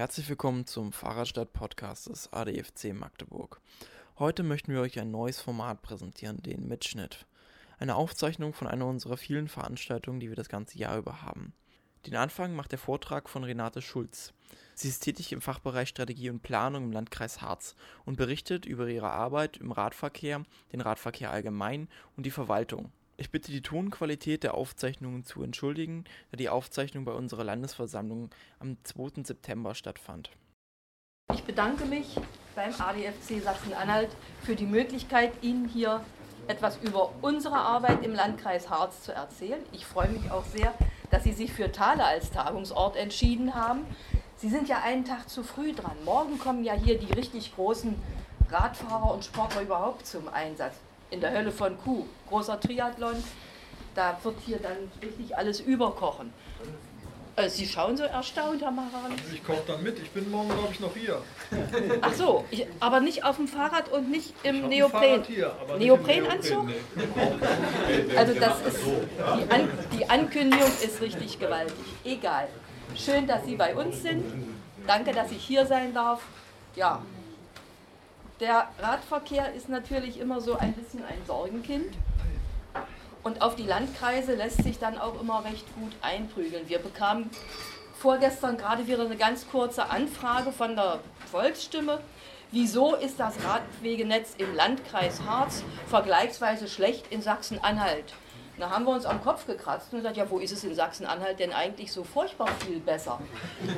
Herzlich willkommen zum Fahrradstadt-Podcast des ADFC Magdeburg. Heute möchten wir euch ein neues Format präsentieren, den Mitschnitt. Eine Aufzeichnung von einer unserer vielen Veranstaltungen, die wir das ganze Jahr über haben. Den Anfang macht der Vortrag von Renate Schulz. Sie ist tätig im Fachbereich Strategie und Planung im Landkreis Harz und berichtet über ihre Arbeit im Radverkehr, den Radverkehr allgemein und die Verwaltung. Ich bitte die Tonqualität der Aufzeichnungen zu entschuldigen, da die Aufzeichnung bei unserer Landesversammlung am 2. September stattfand. Ich bedanke mich beim ADFC Sachsen-Anhalt für die Möglichkeit, Ihnen hier etwas über unsere Arbeit im Landkreis Harz zu erzählen. Ich freue mich auch sehr, dass Sie sich für Thale als Tagungsort entschieden haben. Sie sind ja einen Tag zu früh dran. Morgen kommen ja hier die richtig großen Radfahrer und Sportler überhaupt zum Einsatz in der Hölle von Kuh, großer Triathlon. Da wird hier dann richtig alles überkochen. Äh, Sie schauen so erstaunt, Herr Maran. Ich koche dann mit. Ich bin morgen, glaube ich, noch hier. Ach so, ich, aber nicht auf dem Fahrrad und nicht im Ich hab ein Neopren. Hier, aber nicht im Neoprenanzug? Neopren, nee. Also das ist die, An die Ankündigung ist richtig gewaltig. Egal. Schön, dass Sie bei uns sind. Danke, dass ich hier sein darf. Ja. Der Radverkehr ist natürlich immer so ein bisschen ein Sorgenkind. Und auf die Landkreise lässt sich dann auch immer recht gut einprügeln. Wir bekamen vorgestern gerade wieder eine ganz kurze Anfrage von der Volksstimme. Wieso ist das Radwegenetz im Landkreis Harz vergleichsweise schlecht in Sachsen-Anhalt? Da haben wir uns am Kopf gekratzt und gesagt, ja, wo ist es in Sachsen-Anhalt denn eigentlich so furchtbar viel besser?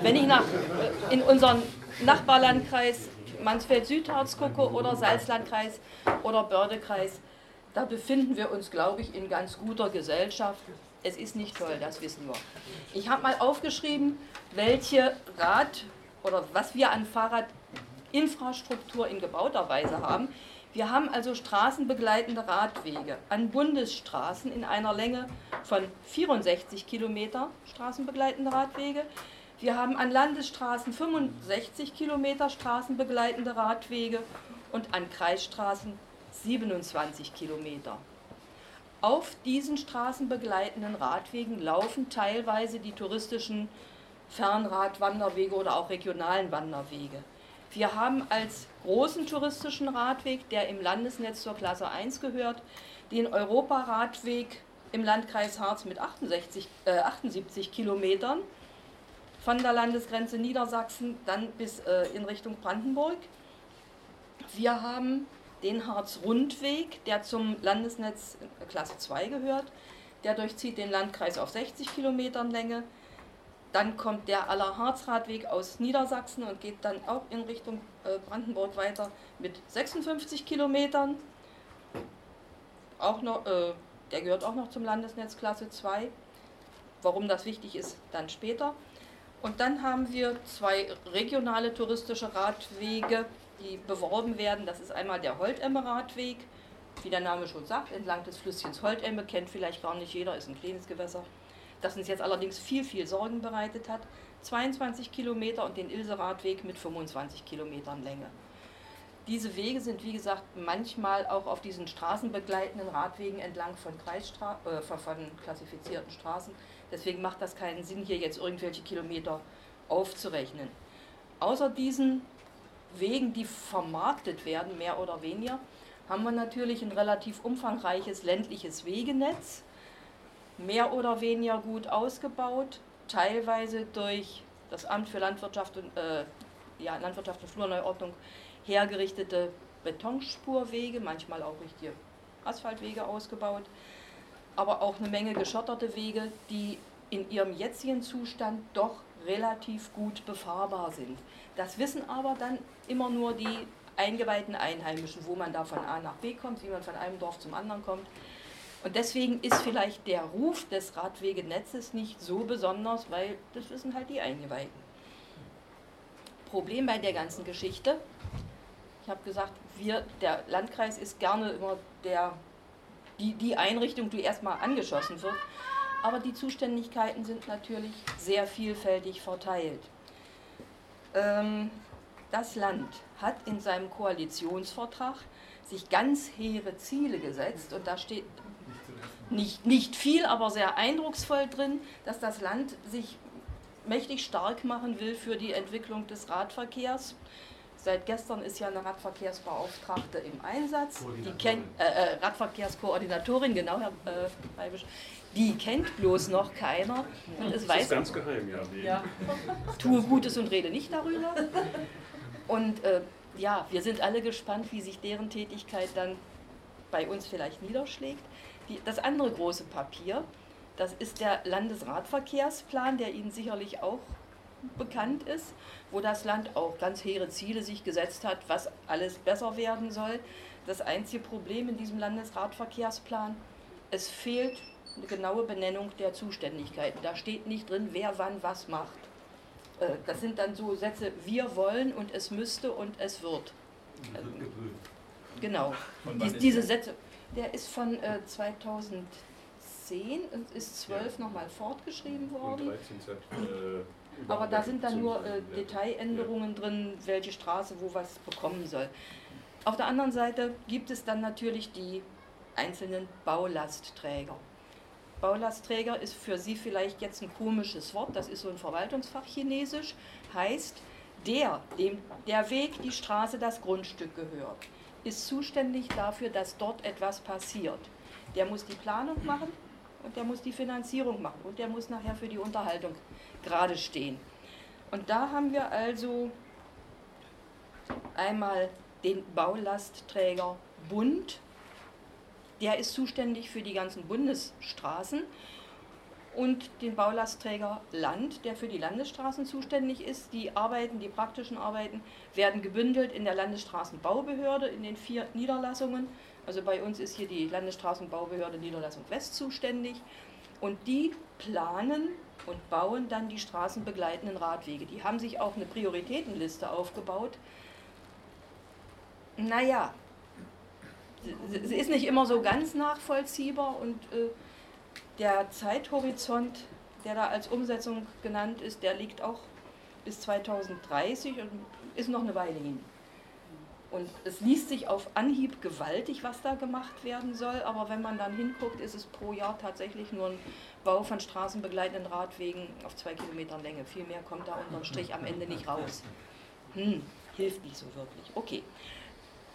Wenn ich nach, äh, in unseren Nachbarlandkreis Mansfeld-Südharz gucke oder Salzlandkreis oder Bördekreis, da befinden wir uns, glaube ich, in ganz guter Gesellschaft. Es ist nicht toll, das wissen wir. Ich habe mal aufgeschrieben, welche Rad- oder was wir an Fahrradinfrastruktur in gebauter Weise haben. Wir haben also straßenbegleitende Radwege an Bundesstraßen in einer Länge von 64 Kilometer straßenbegleitende Radwege. Wir haben an Landesstraßen 65 Kilometer straßenbegleitende Radwege und an Kreisstraßen 27 Kilometer. Auf diesen straßenbegleitenden Radwegen laufen teilweise die touristischen Fernradwanderwege oder auch regionalen Wanderwege. Wir haben als großen touristischen Radweg, der im Landesnetz zur Klasse 1 gehört, den Europaradweg im Landkreis Harz mit 68, äh, 78 Kilometern von der Landesgrenze Niedersachsen dann bis äh, in Richtung Brandenburg. Wir haben den Harz-Rundweg, der zum Landesnetz Klasse 2 gehört. Der durchzieht den Landkreis auf 60 Kilometern Länge. Dann kommt der Aller-Harz-Radweg aus Niedersachsen und geht dann auch in Richtung äh, Brandenburg weiter mit 56 Kilometern. Auch noch, äh, der gehört auch noch zum Landesnetz Klasse 2. Warum das wichtig ist, dann später. Und dann haben wir zwei regionale touristische Radwege, die beworben werden. Das ist einmal der Holtemme-Radweg, wie der Name schon sagt, entlang des Flüsschens Holtemme, kennt vielleicht gar nicht jeder, ist ein kleines Gewässer, das uns jetzt allerdings viel, viel Sorgen bereitet hat. 22 Kilometer und den Ilse-Radweg mit 25 Kilometern Länge. Diese Wege sind, wie gesagt, manchmal auch auf diesen straßenbegleitenden Radwegen entlang von, Kreisstra äh, von klassifizierten Straßen. Deswegen macht das keinen Sinn, hier jetzt irgendwelche Kilometer aufzurechnen. Außer diesen Wegen, die vermarktet werden, mehr oder weniger, haben wir natürlich ein relativ umfangreiches ländliches Wegenetz, mehr oder weniger gut ausgebaut, teilweise durch das Amt für Landwirtschaft und, äh, ja, Landwirtschaft und Flurneuordnung hergerichtete Betonspurwege, manchmal auch richtige Asphaltwege ausgebaut, aber auch eine Menge geschotterte Wege, die in ihrem jetzigen Zustand doch relativ gut befahrbar sind. Das wissen aber dann immer nur die eingeweihten Einheimischen, wo man da von A nach B kommt, wie man von einem Dorf zum anderen kommt. Und deswegen ist vielleicht der Ruf des Radwegenetzes nicht so besonders, weil das wissen halt die Eingeweihten. Problem bei der ganzen Geschichte, ich habe gesagt, wir, der Landkreis ist gerne immer der, die, die Einrichtung, die erstmal angeschossen wird. Aber die Zuständigkeiten sind natürlich sehr vielfältig verteilt. Ähm, das Land hat in seinem Koalitionsvertrag sich ganz hehre Ziele gesetzt und da steht nicht, nicht viel, aber sehr eindrucksvoll drin, dass das Land sich mächtig stark machen will für die Entwicklung des Radverkehrs. Seit gestern ist ja eine Radverkehrsbeauftragte im Einsatz. Die kennt, äh, äh, Radverkehrskoordinatorin, genau, Herr äh, Reibisch. Die kennt bloß noch keiner. Und es Das weiß ist ganz geheim, ja. Ja. Tue Gutes und rede nicht darüber. Und äh, ja, wir sind alle gespannt, wie sich deren Tätigkeit dann bei uns vielleicht niederschlägt. Die, das andere große Papier, das ist der Landesradverkehrsplan, der Ihnen sicherlich auch bekannt ist, wo das Land auch ganz hehre Ziele sich gesetzt hat, was alles besser werden soll. Das einzige Problem in diesem Landesradverkehrsplan, es fehlt eine genaue Benennung der Zuständigkeiten. Da steht nicht drin, wer wann was macht. Äh, Das sind dann so Sätze, wir wollen und es müsste und es wird. Also, Genau. Dies, diese? Sätze, der ist von äh, 2010 und ist 12 nochmal fortgeschrieben worden. 13 Set, äh, Aber da sind dann nur äh, Überarbeitung. Detailänderungen drin, welche Straße wo was bekommen soll. Auf der anderen Seite gibt es dann natürlich die einzelnen Baulastträger. Baulastträger ist für Sie vielleicht jetzt ein komisches Wort, das ist so ein Verwaltungsfach Chinesisch, heißt, der, dem der Weg, die Straße, das Grundstück gehört, ist zuständig dafür, dass dort etwas passiert. Der muss die Planung machen und der muss die Finanzierung machen und der muss nachher für die Unterhaltung gerade stehen. Und da haben wir also einmal den Baulastträger Bund, der ist zuständig für die ganzen Bundesstraßen und den Baulastträger Land, der für die Landesstraßen zuständig ist. Die Arbeiten, die praktischen Arbeiten werden gebündelt in der Landesstraßenbaubehörde in den vier Niederlassungen. Also bei uns ist hier die Landesstraßenbaubehörde Niederlassung West zuständig und die planen und bauen dann die straßenbegleitenden Radwege. Die haben sich auch eine Prioritätenliste aufgebaut. Naja, sie- ist nicht immer so ganz nachvollziehbar und äh, der Zeithorizont, der da als Umsetzung genannt ist, der liegt auch bis 2030 und ist noch eine Weile hin. Und es liest sich auf Anhieb gewaltig, was da gemacht werden soll, aber wenn man dann hinguckt, ist es pro Jahr tatsächlich nur ein Bau von straßenbegleitenden Radwegen auf zwei Kilometern Länge. Viel mehr kommt da unterm Strich am Ende nicht raus. Hm, hilft nicht so wirklich. Okay.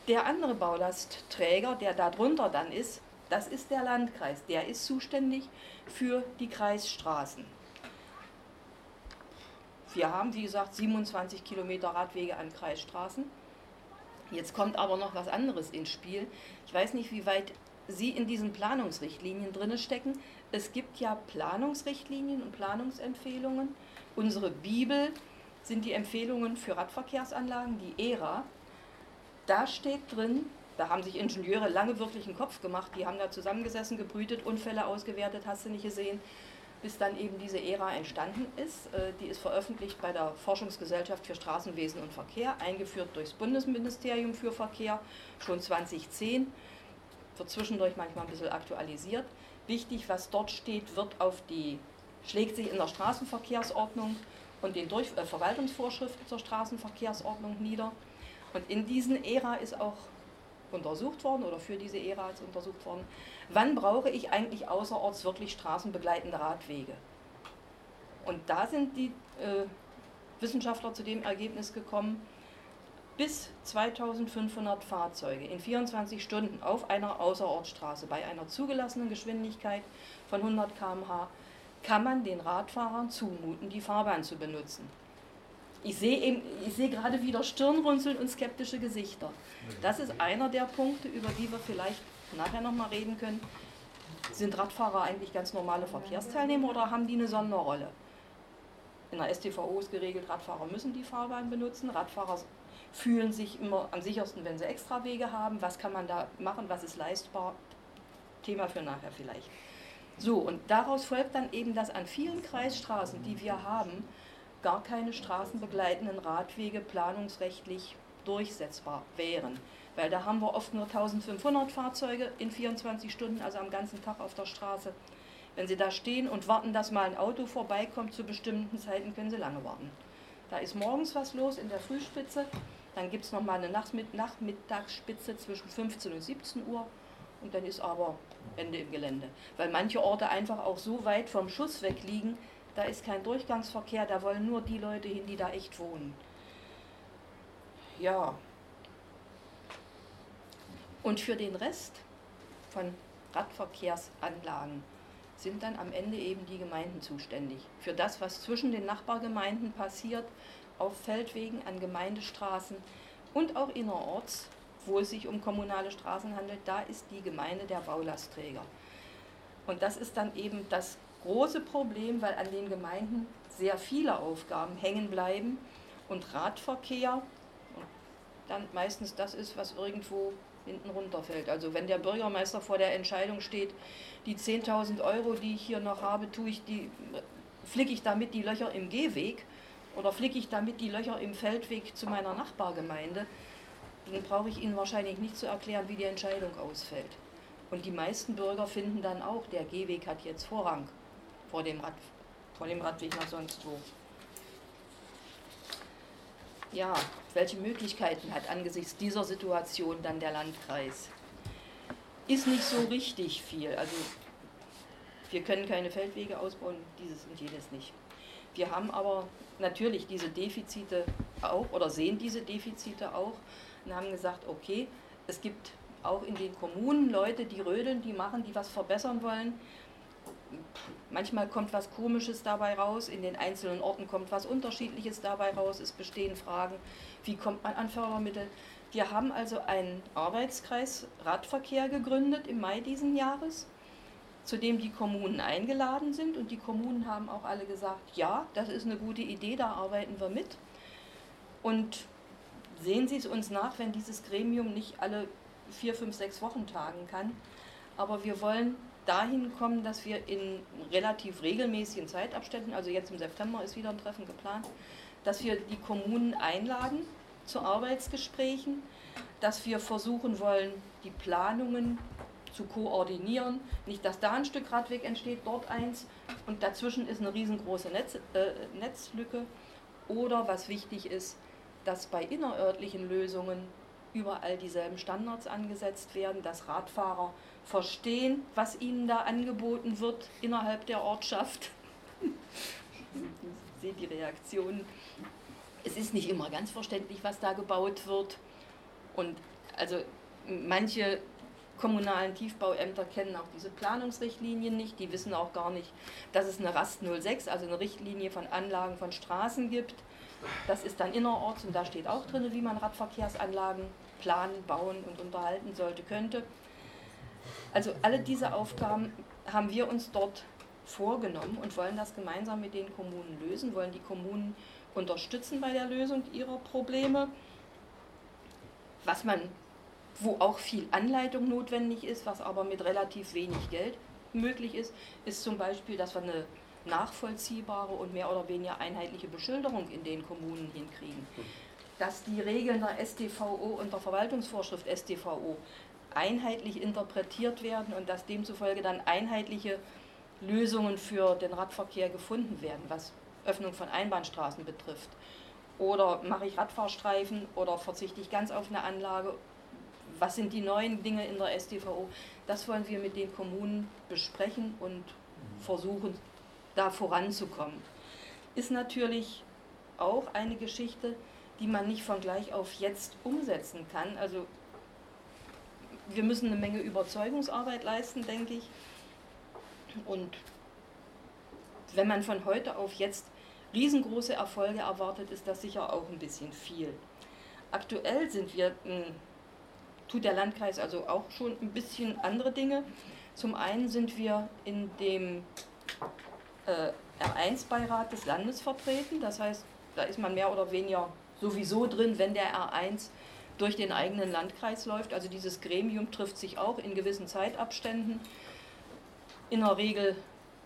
Der andere Baulastträger, der da drunter dann ist, das ist der Landkreis. Der ist zuständig für die Kreisstraßen. Wir haben, wie gesagt, 27 Kilometer Radwege an Kreisstraßen. Jetzt kommt aber noch was anderes ins Spiel. Ich weiß nicht, wie weit Sie in diesen Planungsrichtlinien drin stecken. Es gibt ja Planungsrichtlinien und Planungsempfehlungen. Unsere Bibel sind die Empfehlungen für Radverkehrsanlagen, die ERA. Da steht drin, da haben sich Ingenieure lange wirklich einen Kopf gemacht, die haben da zusammengesessen, gebrütet, Unfälle ausgewertet, hast du nicht gesehen, bis dann eben diese ERA entstanden ist. Äh, Die ist veröffentlicht bei der Forschungsgesellschaft für Straßenwesen und Verkehr, eingeführt durchs Bundesministerium für Verkehr, schon 2010, wird zwischendurch manchmal ein bisschen aktualisiert. Wichtig, was dort steht, wird auf die, schlägt sich in der Straßenverkehrsordnung und den Durch äh, Verwaltungsvorschriften zur Straßenverkehrsordnung nieder. Und in diesen Ära ist auch untersucht worden oder für diese Ära ist untersucht worden, wann brauche ich eigentlich außerorts wirklich straßenbegleitende Radwege? Und da sind die äh, Wissenschaftler zu dem Ergebnis gekommen, bis 2500 Fahrzeuge in 24 Stunden auf einer Außerortsstraße bei einer zugelassenen Geschwindigkeit von 100 km/h kann man den Radfahrern zumuten, die Fahrbahn zu benutzen. Ich sehe, sehe gerade wieder Stirnrunzeln und skeptische Gesichter. Das ist einer der Punkte, über die wir vielleicht nachher nochmal reden können. Sind Radfahrer eigentlich ganz normale Verkehrsteilnehmer oder haben die eine Sonderrolle? In der STVO ist geregelt, Radfahrer müssen die Fahrbahn benutzen. Radfahrer fühlen sich immer am sichersten, wenn sie Extrawege haben. Was kann man da machen? Was ist leistbar? Thema für nachher vielleicht. So, und daraus folgt dann eben, dass an vielen Kreisstraßen, die wir haben, gar keine straßenbegleitenden Radwege planungsrechtlich durchsetzbar wären. Weil da haben wir oft nur 1500 Fahrzeuge in 24 Stunden, also am ganzen Tag auf der Straße. Wenn Sie da stehen und warten, dass mal ein Auto vorbeikommt zu bestimmten Zeiten, können Sie lange warten. Da ist morgens was los in der Frühspitze, dann gibt es nochmal eine Nachmitt Nachmittagsspitze zwischen 15 und 17 Uhr und dann ist aber Ende im Gelände. Weil manche Orte einfach auch so weit vom Schuss weg liegen, da ist kein Durchgangsverkehr, da wollen nur die Leute hin, die da echt wohnen. Ja. Und für den Rest von Radverkehrsanlagen sind dann am Ende eben die Gemeinden zuständig. Für das, was zwischen den Nachbargemeinden passiert, auf Feldwegen, an Gemeindestraßen und auch innerorts, wo es sich um kommunale Straßen handelt, da ist die Gemeinde der Baulastträger. Und das ist dann eben das große Problem, weil an den Gemeinden sehr viele Aufgaben hängen bleiben und Radverkehr dann meistens das ist, was irgendwo hinten runterfällt. Also wenn der Bürgermeister vor der Entscheidung steht, die 10.000 Euro, die ich hier noch habe, tue ich die, flicke ich damit die Löcher im Gehweg oder flicke ich damit die Löcher im Feldweg zu meiner Nachbargemeinde, dann brauche ich Ihnen wahrscheinlich nicht zu erklären, wie die Entscheidung ausfällt. Und die meisten Bürger finden dann auch, der Gehweg hat jetzt Vorrang vor dem, Rad, vor dem Radweg nach sonst wo. Ja, welche Möglichkeiten hat angesichts dieser Situation dann der Landkreis? Ist nicht so richtig viel. Also wir können keine Feldwege ausbauen, dieses und jenes nicht. Wir haben aber natürlich diese Defizite auch oder sehen diese Defizite auch und haben gesagt, okay, es gibt auch in den Kommunen Leute, die rödeln, die machen, die was verbessern wollen. Manchmal kommt was Komisches dabei raus, in den einzelnen Orten kommt was Unterschiedliches dabei raus, es bestehen Fragen, wie kommt man an Fördermittel. Wir haben also einen Arbeitskreis Radverkehr gegründet im Mai diesen Jahres, zu dem die Kommunen eingeladen sind und die Kommunen haben auch alle gesagt, ja, das ist eine gute Idee, da arbeiten wir mit. Und sehen Sie es uns nach, wenn dieses Gremium nicht alle vier, fünf, sechs Wochen tagen kann. Aber wir wollen dahin kommen, dass wir in relativ regelmäßigen Zeitabständen, also jetzt im September ist wieder ein Treffen geplant, dass wir die Kommunen einladen zu Arbeitsgesprächen, dass wir versuchen wollen, die Planungen zu koordinieren. Nicht, dass da ein Stück Radweg entsteht, dort eins und dazwischen ist eine riesengroße Netz, äh, Netzlücke. Oder was wichtig ist, dass bei innerörtlichen Lösungen überall dieselben Standards angesetzt werden, dass Radfahrer verstehen, was ihnen da angeboten wird innerhalb der Ortschaft. Ich sehe die Reaktionen. Es ist nicht immer ganz verständlich, was da gebaut wird. Und also manche kommunalen Tiefbauämter kennen auch diese Planungsrichtlinien nicht. Die wissen auch gar nicht, dass es eine RAST 06, also eine Richtlinie von Anlagen von Straßen gibt. Das ist dann innerorts und da steht auch drin, wie man Radverkehrsanlagen planen, bauen und unterhalten sollte, könnte. Also alle diese Aufgaben haben wir uns dort vorgenommen und wollen das gemeinsam mit den Kommunen lösen, wollen die Kommunen unterstützen bei der Lösung ihrer Probleme. Was man, wo auch viel Anleitung notwendig ist, was aber mit relativ wenig Geld möglich ist, ist zum Beispiel, dass wir eine nachvollziehbare und mehr oder weniger einheitliche Beschilderung in den Kommunen hinkriegen. Dass die Regeln der StVO und der Verwaltungsvorschrift StVO einheitlich interpretiert werden und dass demzufolge dann einheitliche Lösungen für den Radverkehr gefunden werden, was Öffnung von Einbahnstraßen betrifft. Oder mache ich Radfahrstreifen oder verzichte ich ganz auf eine Anlage? Was sind die neuen Dinge in der StVO? Das wollen wir mit den Kommunen besprechen und versuchen, da voranzukommen. Ist natürlich auch eine Geschichte, die man nicht von gleich auf jetzt umsetzen kann. Also wir müssen eine Menge Überzeugungsarbeit leisten, denke ich. Und wenn man von heute auf jetzt riesengroße Erfolge erwartet, ist das sicher auch ein bisschen viel. Aktuell sind wir, hm, tut der Landkreis also auch schon ein bisschen andere Dinge. Zum einen sind wir in dem äh, R1-Beirat des Landes vertreten, das heißt, da ist man mehr oder weniger sowieso drin, wenn der R1 durch den eigenen Landkreis läuft. Also dieses Gremium trifft sich auch in gewissen Zeitabständen. In der Regel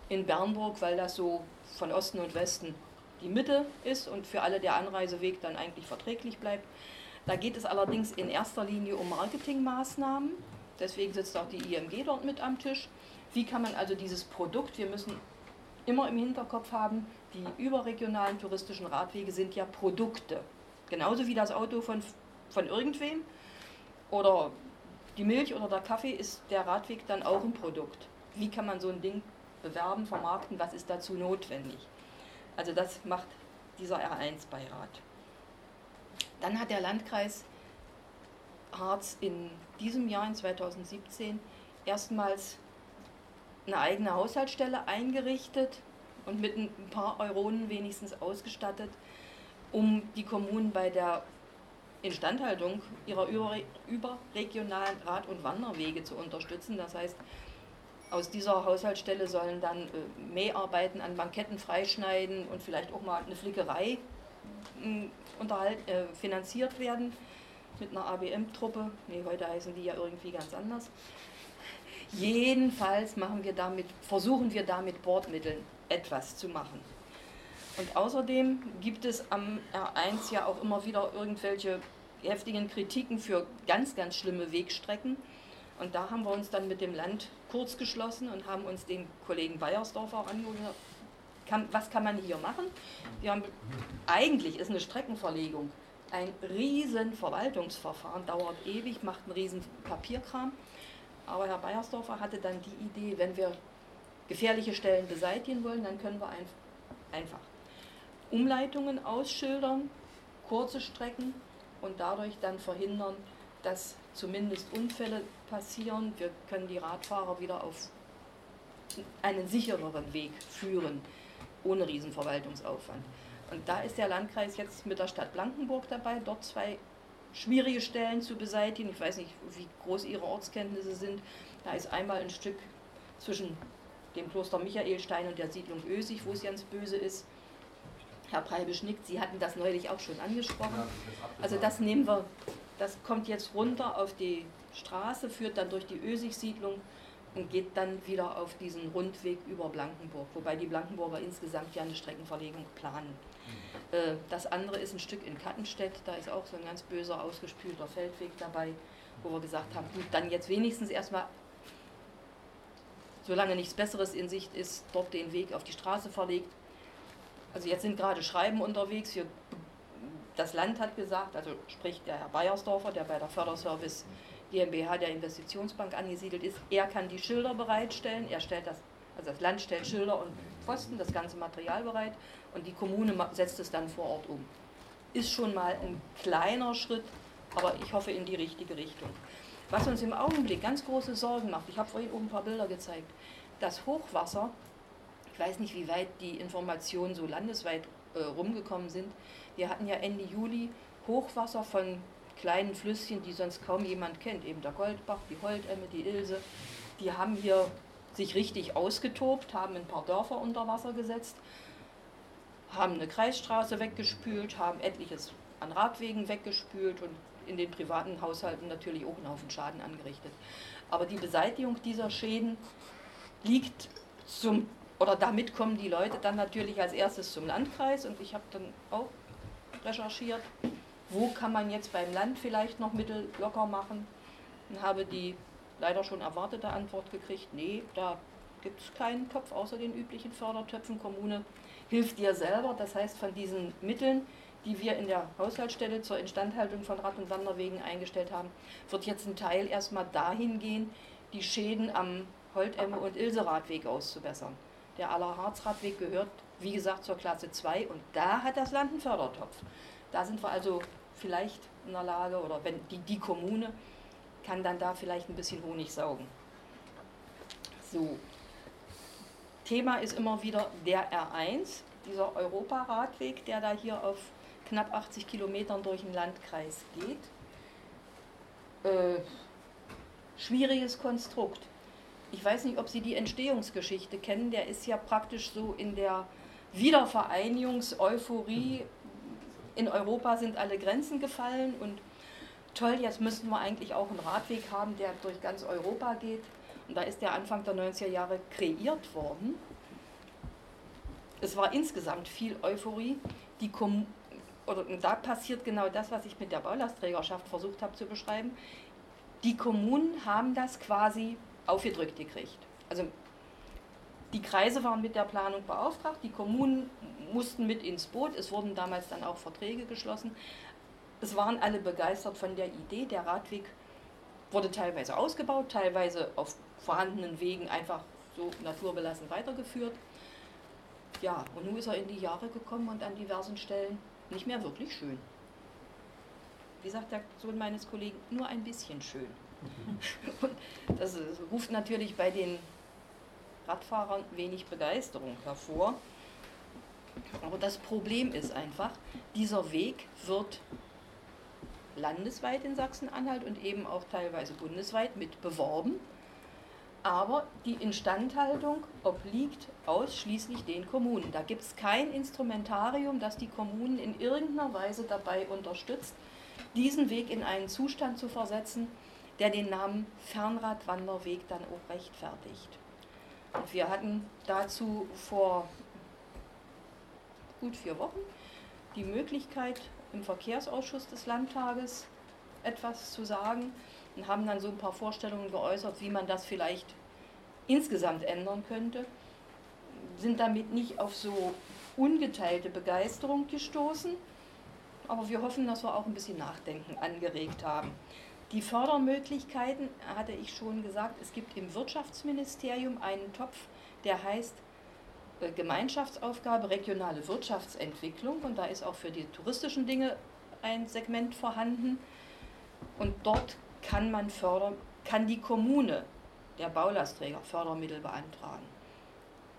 in Bernburg, weil das so von Osten und Westen die Mitte ist und für alle der Anreiseweg dann eigentlich verträglich bleibt. Da geht es allerdings in erster Linie um Marketingmaßnahmen. Deswegen sitzt auch die IMG dort mit am Tisch. Wie kann man also dieses Produkt, wir müssen immer im Hinterkopf haben, die überregionalen touristischen Radwege sind ja Produkte. Genauso wie das Auto von von irgendwem oder die Milch oder der Kaffee ist der Radweg dann auch ein Produkt. Wie kann man so ein Ding bewerben, vermarkten, was ist dazu notwendig? Also das macht dieser R1-Beirat. Dann hat der Landkreis Harz in diesem Jahr, in 2017, erstmals eine eigene Haushaltsstelle eingerichtet und mit ein paar Euronen wenigstens ausgestattet, um die Kommunen bei der Instandhaltung ihrer überregionalen Rad- und Wanderwege zu unterstützen. Das heißt, aus dieser Haushaltsstelle sollen dann äh, Mäharbeiten an Banketten freischneiden und vielleicht auch mal eine Flickerei äh, finanziert werden mit einer ABM-Truppe. Nee, heute heißen die ja irgendwie ganz anders. Jedenfalls machen wir damit, versuchen wir damit Bordmitteln etwas zu machen. Und außerdem gibt es am R1 ja auch immer wieder irgendwelche heftigen Kritiken für ganz, ganz schlimme Wegstrecken. Und da haben wir uns dann mit dem Land kurz geschlossen und haben uns den Kollegen Bayersdorf angehört. Kann, was kann man hier machen? Wir haben, eigentlich ist eine Streckenverlegung ein riesen Verwaltungsverfahren, dauert ewig, macht einen riesen Papierkram. Aber Herr Beiersdorfer hatte dann die Idee, wenn wir gefährliche Stellen beseitigen wollen, dann können wir einfach Umleitungen ausschildern, kurze Strecken und dadurch dann verhindern, dass zumindest Unfälle passieren. Wir können die Radfahrer wieder auf einen sichereren Weg führen, ohne Riesenverwaltungsaufwand. Und da ist der Landkreis jetzt mit der Stadt Blankenburg dabei, dort zwei schwierige Stellen zu beseitigen. Ich weiß nicht, wie groß Ihre Ortskenntnisse sind. Da ist einmal ein Stück zwischen dem Kloster Michaelstein und der Siedlung Ösig, wo es ganz böse ist. Herr Preibisch nickt, Sie hatten das neulich auch schon angesprochen. Also das nehmen wir, das kommt jetzt runter auf die Straße, führt dann durch die Ösig-Siedlung und geht dann wieder auf diesen Rundweg über Blankenburg, wobei die Blankenburger insgesamt ja eine Streckenverlegung planen. Äh, das andere ist ein Stück in Kattenstedt, da ist auch so ein ganz böser, ausgespülter Feldweg dabei, wo wir gesagt haben, gut, dann jetzt wenigstens erstmal, solange nichts Besseres in Sicht ist, dort den Weg auf die Straße verlegt. Also jetzt sind gerade Schreiben unterwegs, wir, das Land hat gesagt, also sprich der Herr Bayersdorfer, der bei der Förderservice GmbH der Investitionsbank angesiedelt ist, er kann die Schilder bereitstellen, er stellt das, also das Land stellt Schilder und Pfosten, das ganze Material bereit und die Kommune setzt es dann vor Ort um. Ist schon mal ein kleiner Schritt, aber ich hoffe in die richtige Richtung. Was uns im Augenblick ganz große Sorgen macht, ich habe vorhin oben ein paar Bilder gezeigt, das Hochwasser, weiß nicht, wie weit die Informationen so landesweit äh, rumgekommen sind. Wir hatten ja Ende Juli Hochwasser von kleinen Flüsschen, die sonst kaum jemand kennt, eben der Goldbach, die Holdemme, die Ilse, die haben hier sich richtig ausgetobt, haben ein paar Dörfer unter Wasser gesetzt, haben eine Kreisstraße weggespült, haben etliches an Radwegen weggespült und in den privaten Haushalten natürlich auch einen Haufen Schaden angerichtet. Aber die Beseitigung dieser Schäden liegt zum, oder damit kommen die Leute dann natürlich als erstes zum Landkreis und ich habe dann auch recherchiert, wo kann man jetzt beim Land vielleicht noch Mittel locker machen und habe die leider schon erwartete Antwort gekriegt, nee, da gibt es keinen Topf außer den üblichen Fördertöpfen. Kommune hilft dir selber, das heißt von diesen Mitteln, die wir in der Haushaltsstelle zur Instandhaltung von Rad- und Wanderwegen eingestellt haben, wird jetzt ein Teil erstmal dahin gehen, die Schäden am Holtemme- und Ilse-Radweg auszubessern. Der Allerharzradweg gehört, wie gesagt, zur Klasse 2 und da hat das Land einen Fördertopf. Da sind wir also vielleicht in der Lage, oder wenn die, die Kommune kann dann da vielleicht ein bisschen Honig saugen. So. Thema ist immer wieder der R1, dieser Europaradweg, der da hier auf knapp 80 Kilometern durch den Landkreis geht. Äh, schwieriges Konstrukt. Ich weiß nicht, ob Sie die Entstehungsgeschichte kennen. Der ist ja praktisch so in der Wiedervereinigungseuphorie in Europa sind alle Grenzen gefallen und toll, jetzt müssten wir eigentlich auch einen Radweg haben, der durch ganz Europa geht. Und da ist der Anfang der 90er Jahre kreiert worden. Es war insgesamt viel Euphorie. Die Kom oder da passiert genau das, was ich mit der Baulastträgerschaft versucht habe zu beschreiben. Die Kommunen haben das quasi aufgedrückt gekriegt. Also die Kreise waren mit der Planung beauftragt, die Kommunen mussten mit ins Boot. Es wurden damals dann auch Verträge geschlossen. Es waren alle begeistert von der Idee. Der Radweg wurde teilweise ausgebaut, teilweise auf vorhandenen Wegen einfach so naturbelassen weitergeführt. Ja, und nun ist er in die Jahre gekommen und an diversen Stellen nicht mehr wirklich schön. Wie sagt der Sohn meines Kollegen, nur ein bisschen schön. Und das ruft natürlich bei den Radfahrern wenig Begeisterung hervor. Aber das Problem ist einfach, dieser Weg wird landesweit in Sachsen-Anhalt und eben auch teilweise bundesweit mit beworben. Aber die Instandhaltung obliegt ausschließlich den Kommunen. Da gibt es kein Instrumentarium, das die Kommunen in irgendeiner Weise dabei unterstützt, diesen Weg in einen Zustand zu versetzen, der den Namen Fernradwanderweg dann auch rechtfertigt. Und wir hatten dazu vor gut vier Wochen die Möglichkeit, im Verkehrsausschuss des Landtages etwas zu sagen und haben dann so ein paar Vorstellungen geäußert, wie man das vielleicht insgesamt ändern könnte. Sind damit nicht auf so ungeteilte Begeisterung gestoßen, aber wir hoffen, dass wir auch ein bisschen Nachdenken angeregt haben. Die Fördermöglichkeiten, hatte ich schon gesagt, es gibt im Wirtschaftsministerium einen Topf, der heißt äh, Gemeinschaftsaufgabe regionale Wirtschaftsentwicklung. Und da ist auch für die touristischen Dinge ein Segment vorhanden. Und dort kann man fördern, kann die Kommune, der Baulastträger, Fördermittel beantragen,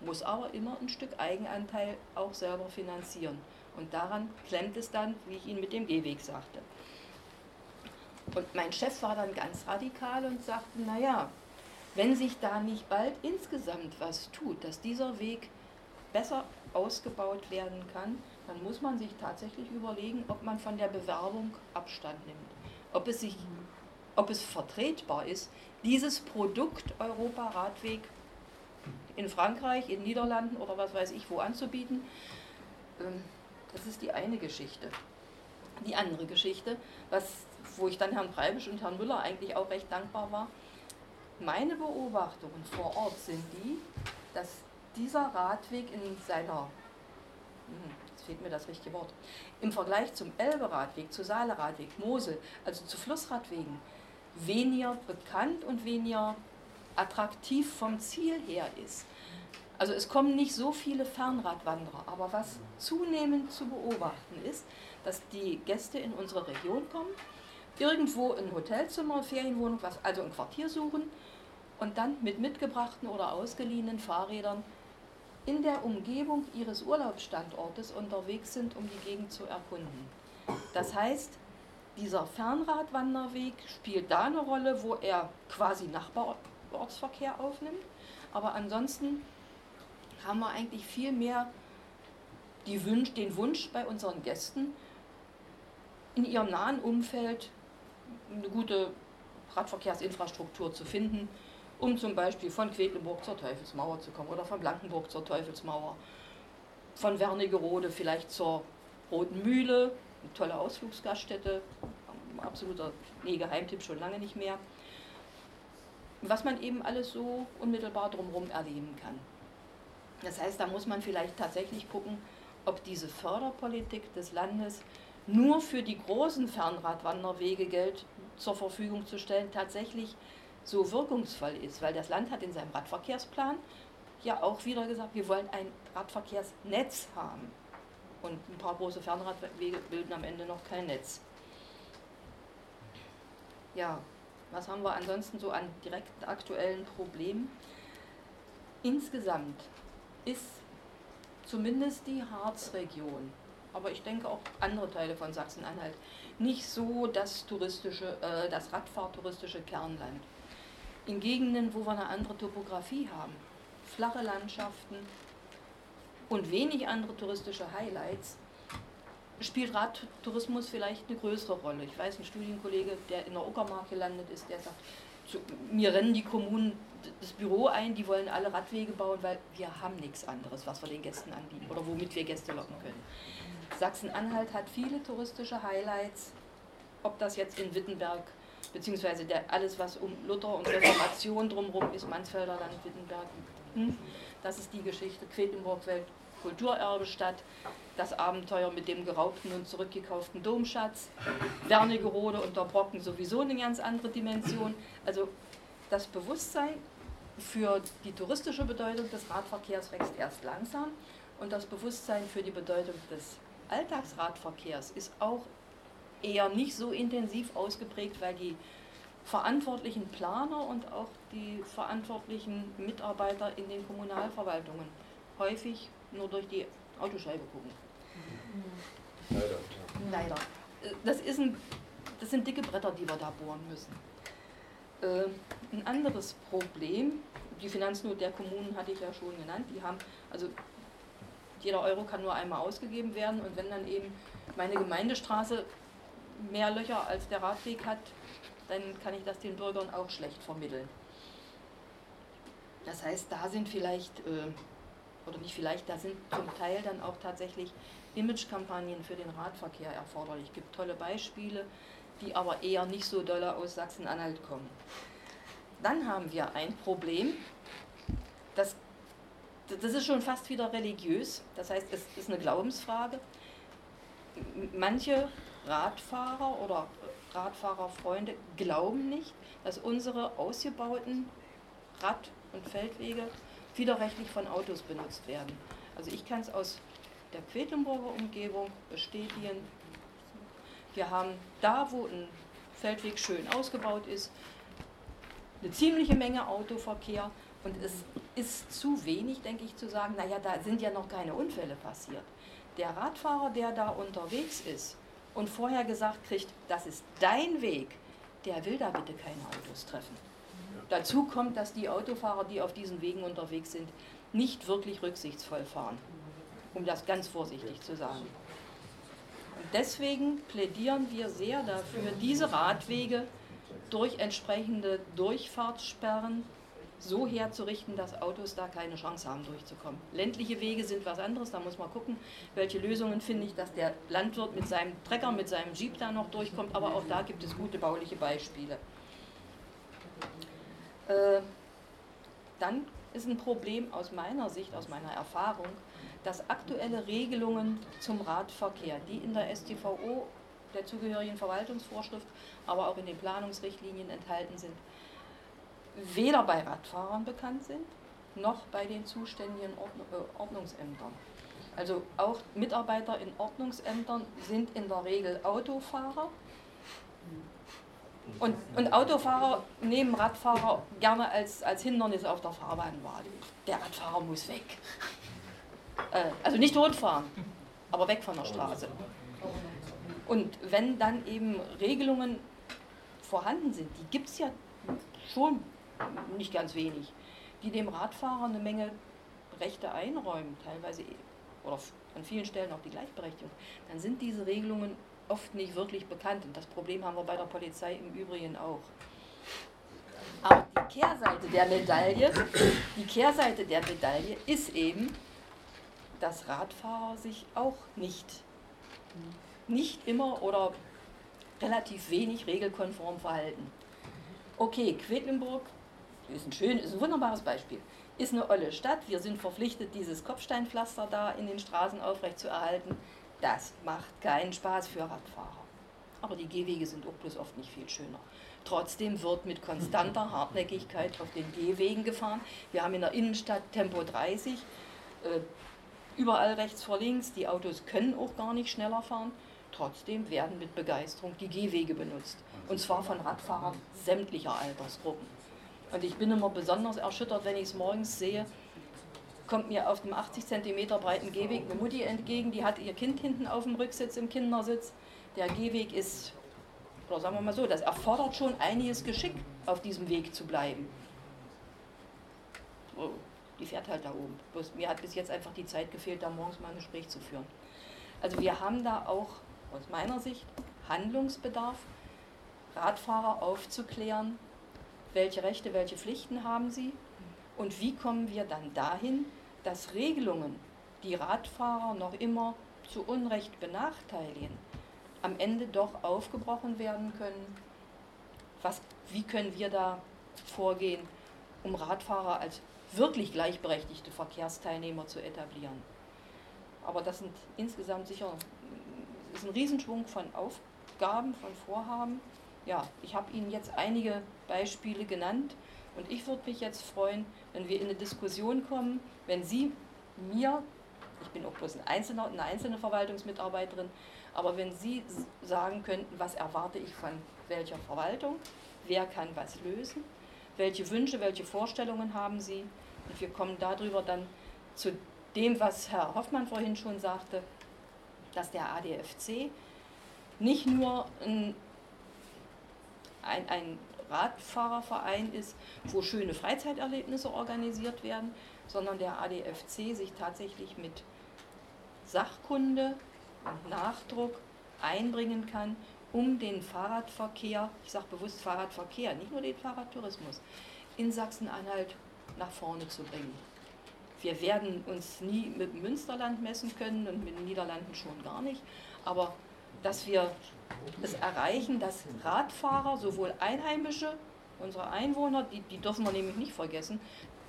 muss aber immer ein Stück Eigenanteil auch selber finanzieren. Und daran klemmt es dann, wie ich Ihnen mit dem Gehweg sagte. Und mein Chef war dann ganz radikal und sagte, naja, wenn sich da nicht bald insgesamt was tut, dass dieser Weg besser ausgebaut werden kann, dann muss man sich tatsächlich überlegen, ob man von der Bewerbung Abstand nimmt. Ob es, sich, ob es vertretbar ist, dieses Produkt Europa-Radweg in Frankreich, in Niederlanden oder was weiß ich wo anzubieten. Ähm, das ist die eine Geschichte. Die andere Geschichte, was, wo ich dann Herrn Breibisch und Herrn Müller eigentlich auch recht dankbar war, meine Beobachtungen vor Ort sind die, dass dieser Radweg in seiner, hm, jetzt fehlt mir das richtige Wort, im Vergleich zum Elbe-Radweg, zu Saale-Radweg, Mosel, also zu Flussradwegen, weniger bekannt und weniger attraktiv vom Ziel her ist. Also es kommen nicht so viele Fernradwanderer, aber was zunehmend zu beobachten ist, dass die Gäste in unsere Region kommen, irgendwo ein Hotelzimmer, Ferienwohnung, was, also ein Quartier suchen und dann mit mitgebrachten oder ausgeliehenen Fahrrädern in der Umgebung ihres Urlaubsstandortes unterwegs sind, um die Gegend zu erkunden. Das heißt, dieser Fernradwanderweg spielt da eine Rolle, wo er quasi Nachbarortsverkehr aufnimmt, aber ansonsten haben wir eigentlich viel mehr Wunsch, den Wunsch bei unseren Gästen, in ihrem nahen Umfeld eine gute Radverkehrsinfrastruktur zu finden, um zum Beispiel von Quedlinburg zur Teufelsmauer zu kommen oder von Blankenburg zur Teufelsmauer, von Wernigerode vielleicht zur Roten Mühle, eine tolle Ausflugsgaststätte, absoluter nee, Geheimtipp schon lange nicht mehr. Was man eben alles so unmittelbar drumherum erleben kann. Das heißt, da muss man vielleicht tatsächlich gucken, ob diese Förderpolitik des Landes nur für die großen Fernradwanderwege Geld zur Verfügung zu stellen, tatsächlich so wirkungsvoll ist, weil das Land hat in seinem Radverkehrsplan ja auch wieder gesagt, wir wollen ein Radverkehrsnetz haben. Und ein paar große Fernradwege bilden am Ende noch kein Netz. Ja, was haben wir ansonsten so an direkten aktuellen Problemen? Insgesamt ist zumindest die Harzregion, aber ich denke auch andere Teile von Sachsen-Anhalt, nicht so das touristische, äh, das Radfahrtouristische Kernland. In Gegenden, wo wir eine andere Topografie haben, flache Landschaften und wenig andere touristische Highlights, spielt Radtourismus vielleicht eine größere Rolle. Ich weiß, ein Studienkollege, der in der Uckermark gelandet ist, der sagt, zu, mir rennen die Kommunen das Büro ein, die wollen alle Radwege bauen, weil wir haben nichts anderes, was wir den Gästen anbieten oder womit wir Gäste locken können. Sachsen-Anhalt hat viele touristische Highlights, ob das jetzt in Wittenberg, beziehungsweise der, alles, was um Luther und Reformation drumherum ist, Mansfelder Land, Wittenberg, hm, das ist die Geschichte, Quedlinburg Welt, Kulturerbestadt, das Abenteuer mit dem geraubten und zurückgekauften Domschatz, Wernigerode und der Brocken sowieso eine ganz andere Dimension. Also das Bewusstsein für die touristische Bedeutung des Radverkehrs wächst erst langsam Und das Bewusstsein für die Bedeutung des Alltagsradverkehrs ist auch eher nicht so intensiv ausgeprägt, weil die verantwortlichen Planer und auch die verantwortlichen Mitarbeiter in den Kommunalverwaltungen häufig nur durch die Autoscheibe gucken. Leider. Leider. Das, ist ein, das sind dicke Bretter, die wir da bohren müssen. Äh, ein anderes Problem, die Finanznot der Kommunen hatte ich ja schon genannt, die haben, also jeder Euro kann nur einmal ausgegeben werden und wenn dann eben meine Gemeindestraße mehr Löcher als der Radweg hat, dann kann ich das den Bürgern auch schlecht vermitteln. Das heißt, da sind vielleicht, äh, oder nicht vielleicht, da sind zum Teil dann auch tatsächlich Imagekampagnen für den Radverkehr erforderlich. Es gibt tolle Beispiele, die aber eher nicht so dolle aus Sachsen-Anhalt kommen. Dann haben wir ein Problem, das, das ist schon fast wieder religiös, das heißt, es ist eine Glaubensfrage. Manche Radfahrer oder Radfahrerfreunde glauben nicht, dass unsere ausgebauten Rad- und Feldwege widerrechtlich von Autos benutzt werden. Also ich kann es aus der Quedlinburger Umgebung bestätigen. Wir haben da, wo ein Feldweg schön ausgebaut ist, eine ziemliche Menge Autoverkehr und es ist zu wenig, denke ich, zu sagen, naja, da sind ja noch keine Unfälle passiert. Der Radfahrer, der da unterwegs ist und vorher gesagt kriegt, das ist dein Weg, der will da bitte keine Autos treffen. Dazu kommt, dass die Autofahrer, die auf diesen Wegen unterwegs sind, nicht wirklich rücksichtsvoll fahren, um das ganz vorsichtig zu sagen. Und deswegen plädieren wir sehr dafür, diese Radwege durch entsprechende Durchfahrtssperren so herzurichten, dass Autos da keine Chance haben, durchzukommen. Ländliche Wege sind was anderes, da muss man gucken, welche Lösungen finde ich, dass der Landwirt mit seinem Trecker, mit seinem Jeep da noch durchkommt, aber auch da gibt es gute bauliche Beispiele. Äh, dann ist ein Problem aus meiner Sicht, aus meiner Erfahrung, dass aktuelle Regelungen zum Radverkehr, die in der StVO, der zugehörigen Verwaltungsvorschrift, aber auch in den Planungsrichtlinien enthalten sind, weder bei Radfahrern bekannt sind, noch bei den zuständigen äh, Ordnungsämtern. Also auch Mitarbeiter in Ordnungsämtern sind in der Regel Autofahrer. Und, und Autofahrer nehmen Radfahrer gerne als, als Hindernis auf der Fahrbahn wahr. Der Radfahrer muss weg. Äh, also nicht totfahren, aber weg von der Straße. Und wenn dann eben Regelungen vorhanden sind, die gibt es ja schon nicht ganz wenig, die dem Radfahrer eine Menge Rechte einräumen, teilweise oder an vielen Stellen auch die Gleichberechtigung, dann sind diese Regelungen oft nicht wirklich bekannt. Und das Problem haben wir bei der Polizei im Übrigen auch. Aber die Kehrseite der Medaille, die Kehrseite der Medaille ist eben, dass Radfahrer sich auch nicht, nicht immer oder relativ wenig regelkonform verhalten. Okay, Quedlinburg ist ein schön, ist ein wunderbares Beispiel. Ist eine olle Stadt. Wir sind verpflichtet, dieses Kopfsteinpflaster da in den Straßen aufrecht zu erhalten. Das macht keinen Spaß für Radfahrer. Aber die Gehwege sind auch bloß oft nicht viel schöner. Trotzdem wird mit konstanter Hartnäckigkeit auf den Gehwegen gefahren. Wir haben in der Innenstadt Tempo 30, äh, überall rechts vor links. Die Autos können auch gar nicht schneller fahren. Trotzdem werden mit Begeisterung die Gehwege benutzt. Und zwar von Radfahrern sämtlicher Altersgruppen. Und ich bin immer besonders erschüttert, wenn ich es morgens sehe, kommt mir auf dem 80 cm breiten Gehweg eine Mutti entgegen, die hat ihr Kind hinten auf dem Rücksitz im Kindersitz. Der Gehweg ist, oder sagen wir mal so, das erfordert schon einiges Geschick, auf diesem Weg zu bleiben. So, die fährt halt da oben. Bloß mir hat bis jetzt einfach die Zeit gefehlt, da morgens mal ein Gespräch zu führen. Also wir haben da auch aus meiner Sicht Handlungsbedarf, Radfahrer aufzuklären, welche Rechte, welche Pflichten haben sie und wie kommen wir dann dahin, dass Regelungen, die Radfahrer noch immer zu Unrecht benachteiligen, am Ende doch aufgebrochen werden können. Was, wie können wir da vorgehen, um Radfahrer als wirklich gleichberechtigte Verkehrsteilnehmer zu etablieren? Aber das sind insgesamt sicher ist ein Riesenschwung von Aufgaben, von Vorhaben. Ja, ich habe Ihnen jetzt einige Beispiele genannt und ich würde mich jetzt freuen, wenn wir in eine Diskussion kommen, wenn Sie mir Ich bin auch bloß ein einzelner, eine einzelne Verwaltungsmitarbeiterin. Aber wenn Sie sagen könnten, was erwarte ich von welcher Verwaltung, wer kann was lösen, welche Wünsche, welche Vorstellungen haben Sie, und wir kommen darüber dann zu dem, was Herr Hoffmann vorhin schon sagte, dass der ADFC nicht nur ein, ein, ein Radfahrerverein ist, wo schöne Freizeiterlebnisse organisiert werden, sondern der ADFC sich tatsächlich mit Sachkunde und Nachdruck einbringen kann, um den Fahrradverkehr, ich sage bewusst Fahrradverkehr, nicht nur den Fahrradtourismus, in Sachsen-Anhalt nach vorne zu bringen. Wir werden uns nie mit Münsterland messen können und mit den Niederlanden schon gar nicht, aber dass wir es erreichen, dass Radfahrer, sowohl Einheimische, unsere Einwohner, die, die dürfen wir nämlich nicht vergessen,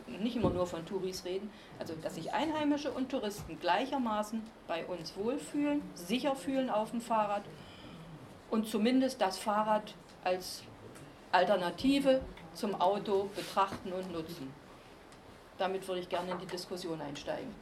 nicht immer nur von Touris reden, also dass sich Einheimische und Touristen gleichermaßen bei uns wohlfühlen, sicher fühlen auf dem Fahrrad und zumindest das Fahrrad als Alternative zum Auto betrachten und nutzen. Damit würde ich gerne in die Diskussion einsteigen.